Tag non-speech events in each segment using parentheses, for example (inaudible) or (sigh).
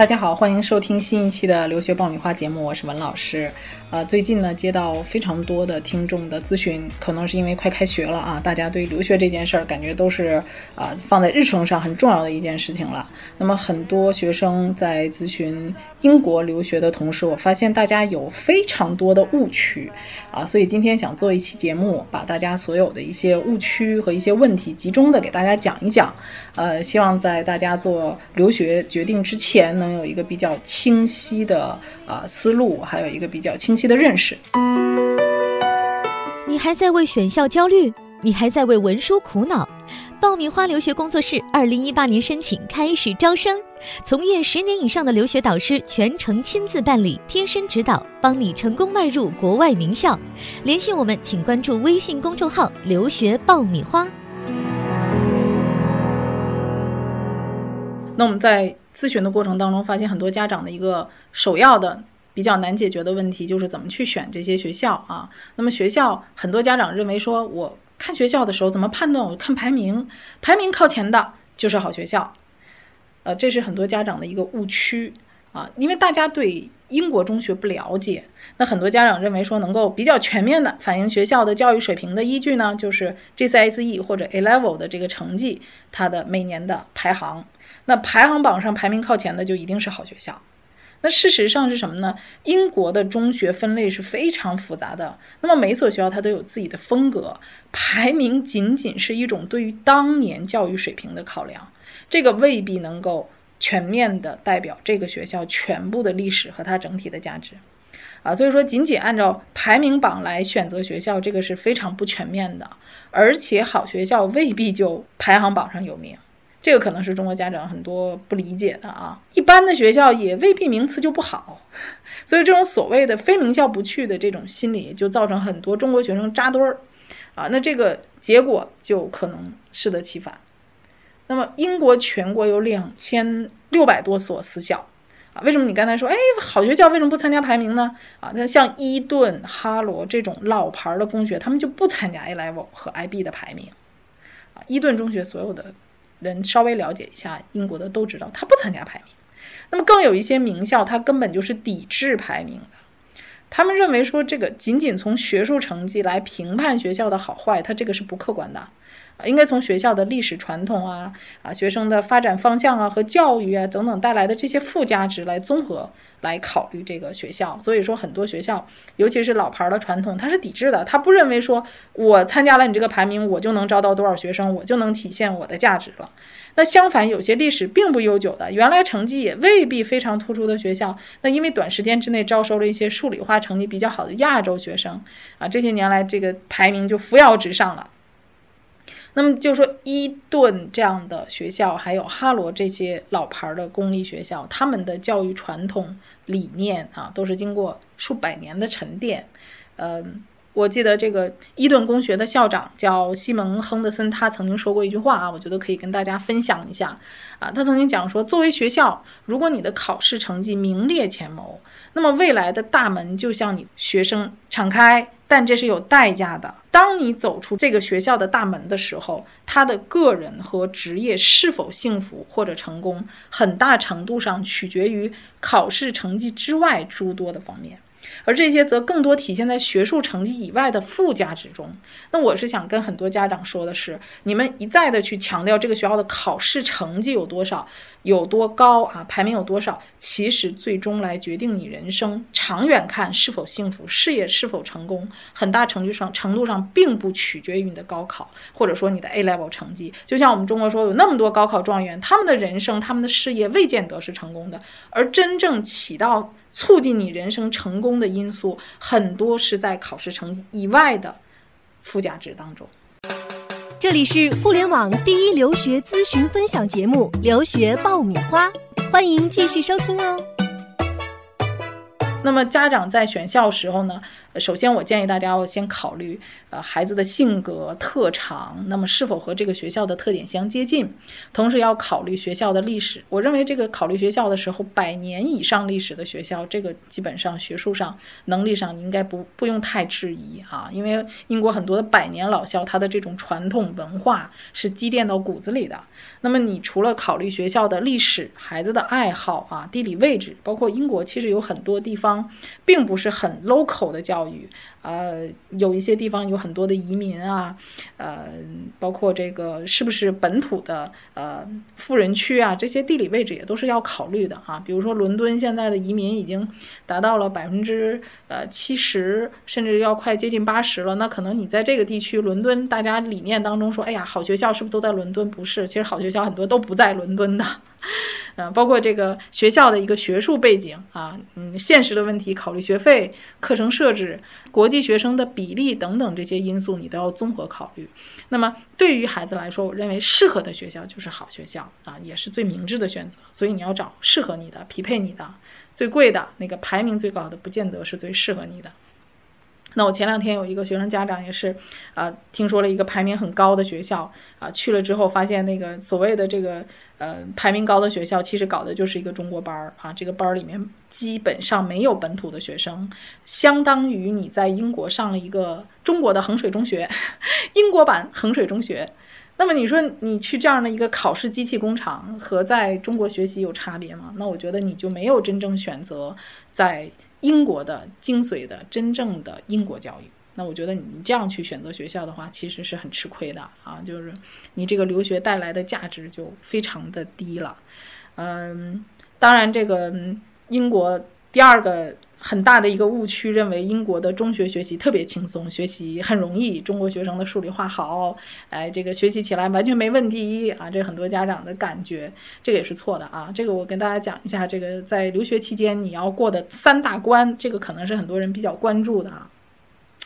大家好，欢迎收听新一期的留学爆米花节目，我是文老师。呃，最近呢，接到非常多的听众的咨询，可能是因为快开学了啊，大家对留学这件事儿感觉都是啊放在日程上很重要的一件事情了。那么很多学生在咨询英国留学的同时，我发现大家有非常多的误区啊，所以今天想做一期节目，把大家所有的一些误区和一些问题集中的给大家讲一讲。呃，希望在大家做留学决定之前，能有一个比较清晰的啊思路，还有一个比较清晰的认识。你还在为选校焦虑？你还在为文书苦恼？爆米花留学工作室二零一八年申请开始招生，从业十年以上的留学导师全程亲自办理，贴身指导，帮你成功迈入国外名校。联系我们，请关注微信公众号“留学爆米花”。那我们在咨询的过程当中，发现很多家长的一个首要的比较难解决的问题，就是怎么去选这些学校啊？那么学校很多家长认为说，我看学校的时候怎么判断？我看排名，排名靠前的就是好学校。呃，这是很多家长的一个误区啊，因为大家对英国中学不了解。那很多家长认为说，能够比较全面的反映学校的教育水平的依据呢，就是 GCSE 或者 A Level 的这个成绩，它的每年的排行。那排行榜上排名靠前的就一定是好学校。那事实上是什么呢？英国的中学分类是非常复杂的。那么每所学校它都有自己的风格，排名仅仅是一种对于当年教育水平的考量，这个未必能够全面的代表这个学校全部的历史和它整体的价值。啊，所以说仅仅按照排名榜来选择学校，这个是非常不全面的。而且好学校未必就排行榜上有名。这个可能是中国家长很多不理解的啊，一般的学校也未必名次就不好，(laughs) 所以这种所谓的非名校不去的这种心理，就造成很多中国学生扎堆儿，啊，那这个结果就可能适得其反。那么英国全国有两千六百多所私校，啊，为什么你刚才说，哎，好学校为什么不参加排名呢？啊，那像伊顿、哈罗这种老牌的公学，他们就不参加 A Level 和 IB 的排名，啊，伊顿中学所有的。人稍微了解一下英国的都知道，他不参加排名。那么更有一些名校，他根本就是抵制排名的。他们认为说，这个仅仅从学术成绩来评判学校的好坏，他这个是不客观的。应该从学校的历史传统啊、啊学生的发展方向啊和教育啊等等带来的这些附加值来综合来考虑这个学校。所以说，很多学校，尤其是老牌的传统，它是抵制的。他不认为说我参加了你这个排名，我就能招到多少学生，我就能体现我的价值了。那相反，有些历史并不悠久的，原来成绩也未必非常突出的学校，那因为短时间之内招收了一些数理化成绩比较好的亚洲学生啊，这些年来这个排名就扶摇直上了。那么就说伊顿这样的学校，还有哈罗这些老牌的公立学校，他们的教育传统理念啊，都是经过数百年的沉淀。嗯，我记得这个伊顿公学的校长叫西蒙·亨德森，他曾经说过一句话啊，我觉得可以跟大家分享一下啊。他曾经讲说，作为学校，如果你的考试成绩名列前茅，那么未来的大门就向你学生敞开。但这是有代价的。当你走出这个学校的大门的时候，他的个人和职业是否幸福或者成功，很大程度上取决于考试成绩之外诸多的方面。而这些则更多体现在学术成绩以外的附加值中。那我是想跟很多家长说的是，你们一再的去强调这个学校的考试成绩有多少、有多高啊，排名有多少，其实最终来决定你人生长远看是否幸福、事业是否成功，很大程度上程度上并不取决于你的高考，或者说你的 A level 成绩。就像我们中国说，有那么多高考状元，他们的人生、他们的事业未见得是成功的，而真正起到。促进你人生成功的因素很多是在考试成绩以外的附加值当中。这里是互联网第一留学咨询分享节目《留学爆米花》，欢迎继续收听哦。那么家长在选校时候呢，首先，我建议大家要先考虑，呃，孩子的性格特长，那么是否和这个学校的特点相接近。同时要考虑学校的历史。我认为这个考虑学校的时候，百年以上历史的学校，这个基本上学术上、能力上你应该不不用太质疑啊。因为英国很多的百年老校，它的这种传统文化是积淀到骨子里的。那么你除了考虑学校的历史、孩子的爱好啊、地理位置，包括英国其实有很多地方并不是很 local 的教。育，呃，有一些地方有很多的移民啊，呃，包括这个是不是本土的呃富人区啊，这些地理位置也都是要考虑的啊。比如说伦敦现在的移民已经达到了百分之呃七十，甚至要快接近八十了。那可能你在这个地区，伦敦大家理念当中说，哎呀，好学校是不是都在伦敦？不是，其实好学学校很多都不在伦敦的。(laughs) 呃，包括这个学校的一个学术背景啊，嗯，现实的问题，考虑学费、课程设置、国际学生的比例等等这些因素，你都要综合考虑。那么对于孩子来说，我认为适合的学校就是好学校啊，也是最明智的选择。所以你要找适合你的、匹配你的、最贵的那个排名最高的，不见得是最适合你的。那我前两天有一个学生家长也是，啊，听说了一个排名很高的学校，啊，去了之后发现那个所谓的这个呃排名高的学校，其实搞的就是一个中国班儿啊，这个班儿里面基本上没有本土的学生，相当于你在英国上了一个中国的衡水中学，(laughs) 英国版衡水中学。那么你说你去这样的一个考试机器工厂和在中国学习有差别吗？那我觉得你就没有真正选择在。英国的精髓的真正的英国教育，那我觉得你这样去选择学校的话，其实是很吃亏的啊，就是你这个留学带来的价值就非常的低了。嗯，当然这个英国第二个。很大的一个误区，认为英国的中学学习特别轻松，学习很容易，中国学生的数理化好，哎，这个学习起来完全没问题啊！这很多家长的感觉，这个也是错的啊！这个我跟大家讲一下，这个在留学期间你要过的三大关，这个可能是很多人比较关注的啊。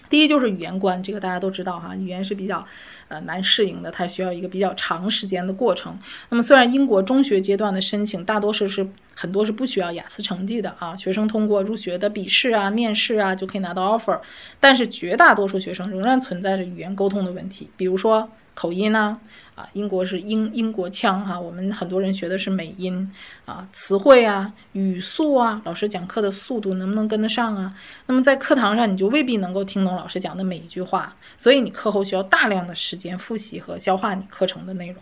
第一就是语言关，这个大家都知道哈，语言是比较。呃，难适应的，它需要一个比较长时间的过程。那么，虽然英国中学阶段的申请大多数是很多是不需要雅思成绩的啊，学生通过入学的笔试啊、面试啊就可以拿到 offer，但是绝大多数学生仍然存在着语言沟通的问题，比如说。口音呢？啊，英国是英英国腔哈，我们很多人学的是美音啊，词汇啊，语速啊，老师讲课的速度能不能跟得上啊？那么在课堂上你就未必能够听懂老师讲的每一句话，所以你课后需要大量的时间复习和消化你课程的内容。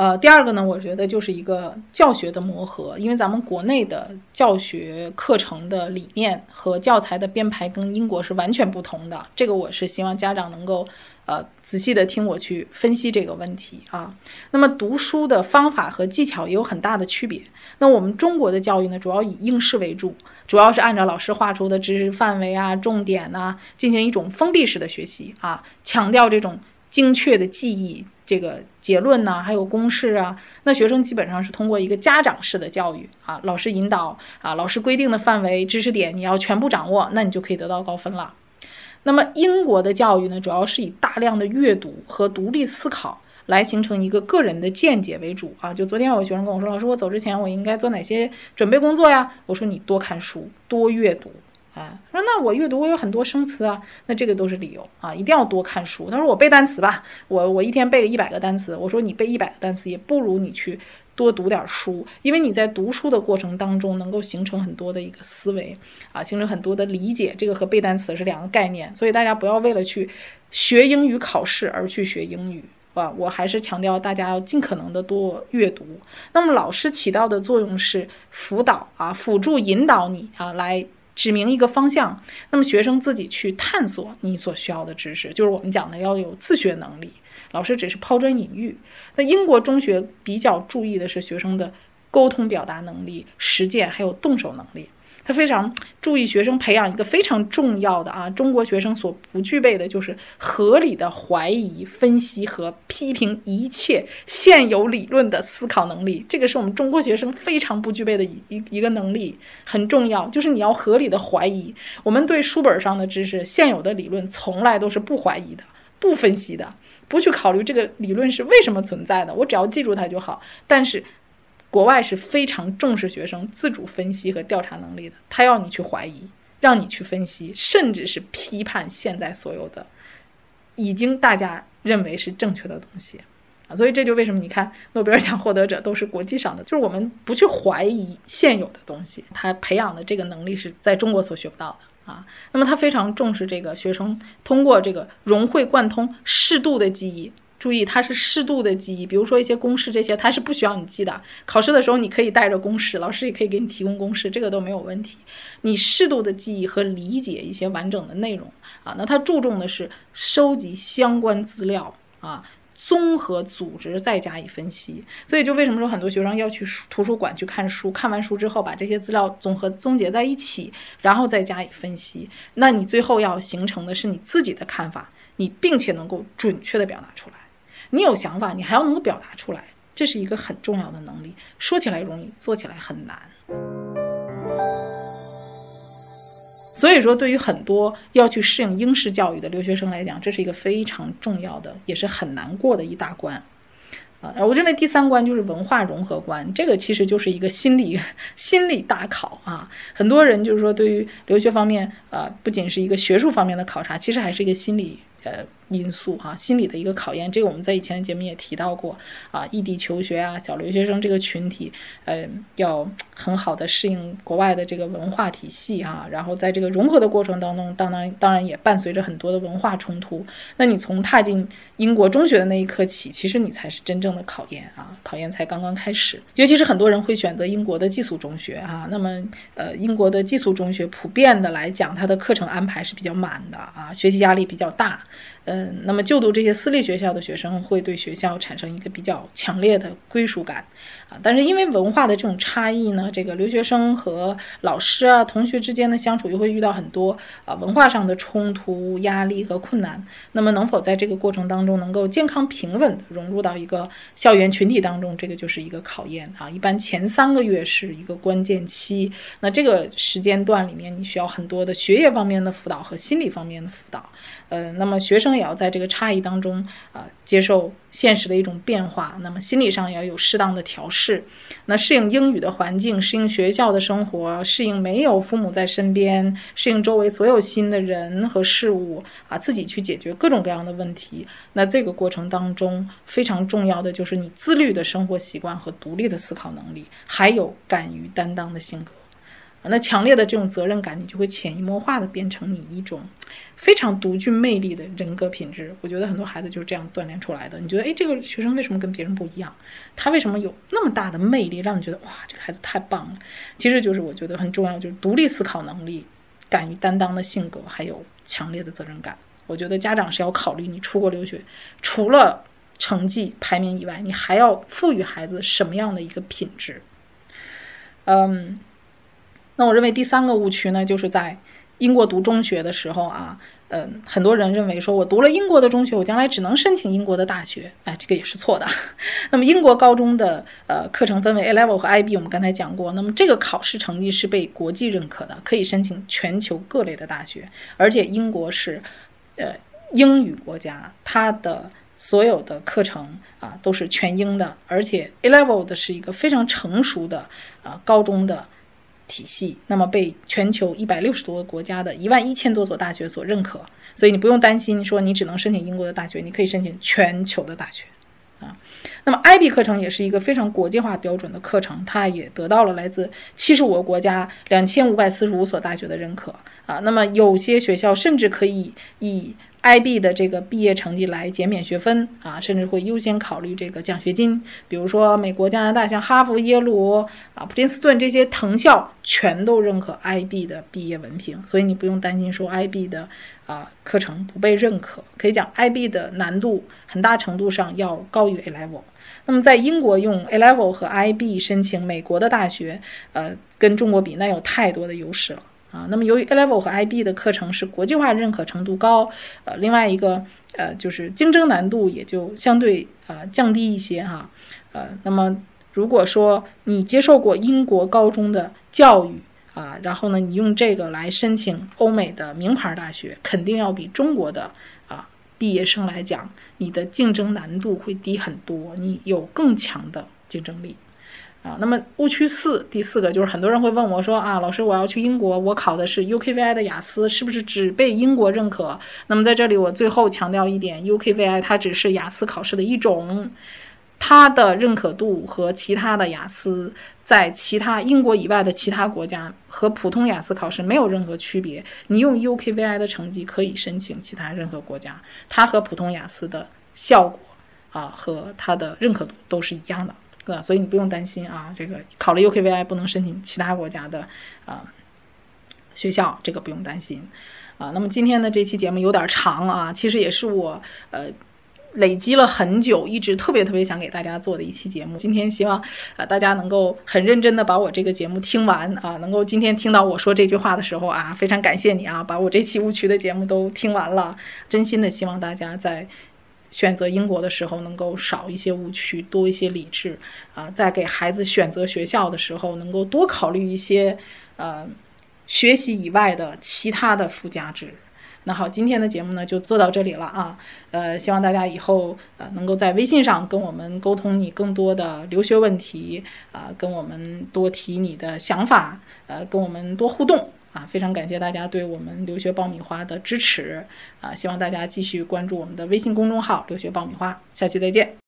呃，第二个呢，我觉得就是一个教学的磨合，因为咱们国内的教学课程的理念和教材的编排跟英国是完全不同的，这个我是希望家长能够。呃，仔细的听我去分析这个问题啊。那么读书的方法和技巧也有很大的区别。那我们中国的教育呢，主要以应试为主，主要是按照老师画出的知识范围啊、重点呐，进行一种封闭式的学习啊，强调这种精确的记忆，这个结论呐，还有公式啊。那学生基本上是通过一个家长式的教育啊，老师引导啊，老师规定的范围知识点你要全部掌握，那你就可以得到高分了。那么英国的教育呢，主要是以大量的阅读和独立思考来形成一个个人的见解为主啊。就昨天有学生跟我说，老师，我走之前我应该做哪些准备工作呀？我说你多看书，多阅读啊。说那我阅读我有很多生词啊，那这个都是理由啊，一定要多看书。他说我背单词吧，我我一天背个一百个单词。我说你背一百个单词也不如你去。多读点书，因为你在读书的过程当中能够形成很多的一个思维啊，形成很多的理解，这个和背单词是两个概念，所以大家不要为了去学英语考试而去学英语啊！我还是强调大家要尽可能的多阅读。那么老师起到的作用是辅导啊，辅助引导你啊，来指明一个方向。那么学生自己去探索你所需要的知识，就是我们讲的要有自学能力。老师只是抛砖引玉。那英国中学比较注意的是学生的沟通表达能力、实践还有动手能力。非常注意学生培养一个非常重要的啊，中国学生所不具备的就是合理的怀疑、分析和批评一切现有理论的思考能力。这个是我们中国学生非常不具备的一一一个能力，很重要。就是你要合理的怀疑。我们对书本上的知识、现有的理论从来都是不怀疑的、不分析的。不去考虑这个理论是为什么存在的，我只要记住它就好。但是，国外是非常重视学生自主分析和调查能力的，他要你去怀疑，让你去分析，甚至是批判现在所有的已经大家认为是正确的东西啊。所以这就为什么你看诺贝尔奖获得者都是国际上的，(laughs) 就是我们不去怀疑现有的东西，他培养的这个能力是在中国所学不到的啊。那么他非常重视这个学生通过这个融会贯通、适度的记忆。注意，它是适度的记忆，比如说一些公式这些，它是不需要你记的。考试的时候你可以带着公式，老师也可以给你提供公式，这个都没有问题。你适度的记忆和理解一些完整的内容啊，那它注重的是收集相关资料啊，综合组织再加以分析。所以就为什么说很多学生要去图书馆去看书，看完书之后把这些资料总合总结在一起，然后再加以分析。那你最后要形成的是你自己的看法，你并且能够准确的表达出来。你有想法，你还要能够表达出来，这是一个很重要的能力。说起来容易，做起来很难。所以说，对于很多要去适应英式教育的留学生来讲，这是一个非常重要的，也是很难过的一大关。啊，我认为第三关就是文化融合关，这个其实就是一个心理 (laughs) 心理大考啊。很多人就是说，对于留学方面，呃，不仅是一个学术方面的考察，其实还是一个心理。呃，因素哈，心理的一个考验，这个我们在以前的节目也提到过啊。异地求学啊，小留学生这个群体，呃，要很好的适应国外的这个文化体系啊。然后在这个融合的过程当中，当然当然也伴随着很多的文化冲突。那你从踏进英国中学的那一刻起，其实你才是真正的考验啊，考验才刚刚开始。尤其是很多人会选择英国的寄宿中学啊，那么呃，英国的寄宿中学普遍的来讲，它的课程安排是比较满的啊，学习压力比较大。嗯，那么就读这些私立学校的学生会对学校产生一个比较强烈的归属感啊。但是因为文化的这种差异呢，这个留学生和老师啊、同学之间的相处又会遇到很多啊文化上的冲突、压力和困难。那么能否在这个过程当中能够健康平稳的融入到一个校园群体当中，这个就是一个考验啊。一般前三个月是一个关键期，那这个时间段里面你需要很多的学业方面的辅导和心理方面的辅导。呃，那么学生也要在这个差异当中啊，接受现实的一种变化。那么心理上也要有适当的调试，那适应英语的环境，适应学校的生活，适应没有父母在身边，适应周围所有新的人和事物啊，自己去解决各种各样的问题。那这个过程当中非常重要的就是你自律的生活习惯和独立的思考能力，还有敢于担当的性格。那强烈的这种责任感，你就会潜移默化的变成你一种非常独具魅力的人格品质。我觉得很多孩子就是这样锻炼出来的。你觉得，哎，这个学生为什么跟别人不一样？他为什么有那么大的魅力，让你觉得哇，这个孩子太棒了？其实就是我觉得很重要，就是独立思考能力、敢于担当的性格，还有强烈的责任感。我觉得家长是要考虑，你出国留学，除了成绩排名以外，你还要赋予孩子什么样的一个品质？嗯。那我认为第三个误区呢，就是在英国读中学的时候啊，嗯，很多人认为说我读了英国的中学，我将来只能申请英国的大学，哎，这个也是错的。(laughs) 那么英国高中的呃课程分为 A Level 和 IB，我们刚才讲过，那么这个考试成绩是被国际认可的，可以申请全球各类的大学，而且英国是呃英语国家，它的所有的课程啊都是全英的，而且 A Level 的是一个非常成熟的啊高中的。体系，那么被全球一百六十多个国家的一万一千多所大学所认可，所以你不用担心说你只能申请英国的大学，你可以申请全球的大学，啊，那么 IB 课程也是一个非常国际化标准的课程，它也得到了来自七十五个国家两千五百四十五所大学的认可，啊，那么有些学校甚至可以以 IB 的这个毕业成绩来减免学分啊，甚至会优先考虑这个奖学金。比如说美国、加拿大，像哈佛、耶鲁啊、普林斯顿这些藤校，全都认可 IB 的毕业文凭，所以你不用担心说 IB 的啊课程不被认可。可以讲 IB 的难度很大程度上要高于 A Level。那么在英国用 A Level 和 IB 申请美国的大学，呃，跟中国比那有太多的优势了。啊，那么由于 A Level 和 IB 的课程是国际化认可程度高，呃，另外一个呃就是竞争难度也就相对呃降低一些哈，呃，那么如果说你接受过英国高中的教育啊，然后呢你用这个来申请欧美的名牌大学，肯定要比中国的啊毕业生来讲，你的竞争难度会低很多，你有更强的竞争力。啊，那么误区四，第四个就是很多人会问我说啊，老师，我要去英国，我考的是 UKVI 的雅思，是不是只被英国认可？那么在这里我最后强调一点，UKVI 它只是雅思考试的一种，它的认可度和其他的雅思在其他英国以外的其他国家和普通雅思考试没有任何区别。你用 UKVI 的成绩可以申请其他任何国家，它和普通雅思的效果啊和它的认可度都是一样的。所以你不用担心啊，这个考了 UKVI 不能申请其他国家的啊学校，这个不用担心啊。那么今天的这期节目有点长啊，其实也是我呃累积了很久，一直特别特别想给大家做的一期节目。今天希望啊大家能够很认真的把我这个节目听完啊，能够今天听到我说这句话的时候啊，非常感谢你啊，把我这期误区的节目都听完了，真心的希望大家在。选择英国的时候，能够少一些误区，多一些理智啊！在给孩子选择学校的时候，能够多考虑一些呃学习以外的其他的附加值。那好，今天的节目呢就做到这里了啊！呃，希望大家以后呃能够在微信上跟我们沟通你更多的留学问题啊，跟我们多提你的想法，呃，跟我们多互动。啊，非常感谢大家对我们留学爆米花的支持啊！希望大家继续关注我们的微信公众号“留学爆米花”，下期再见。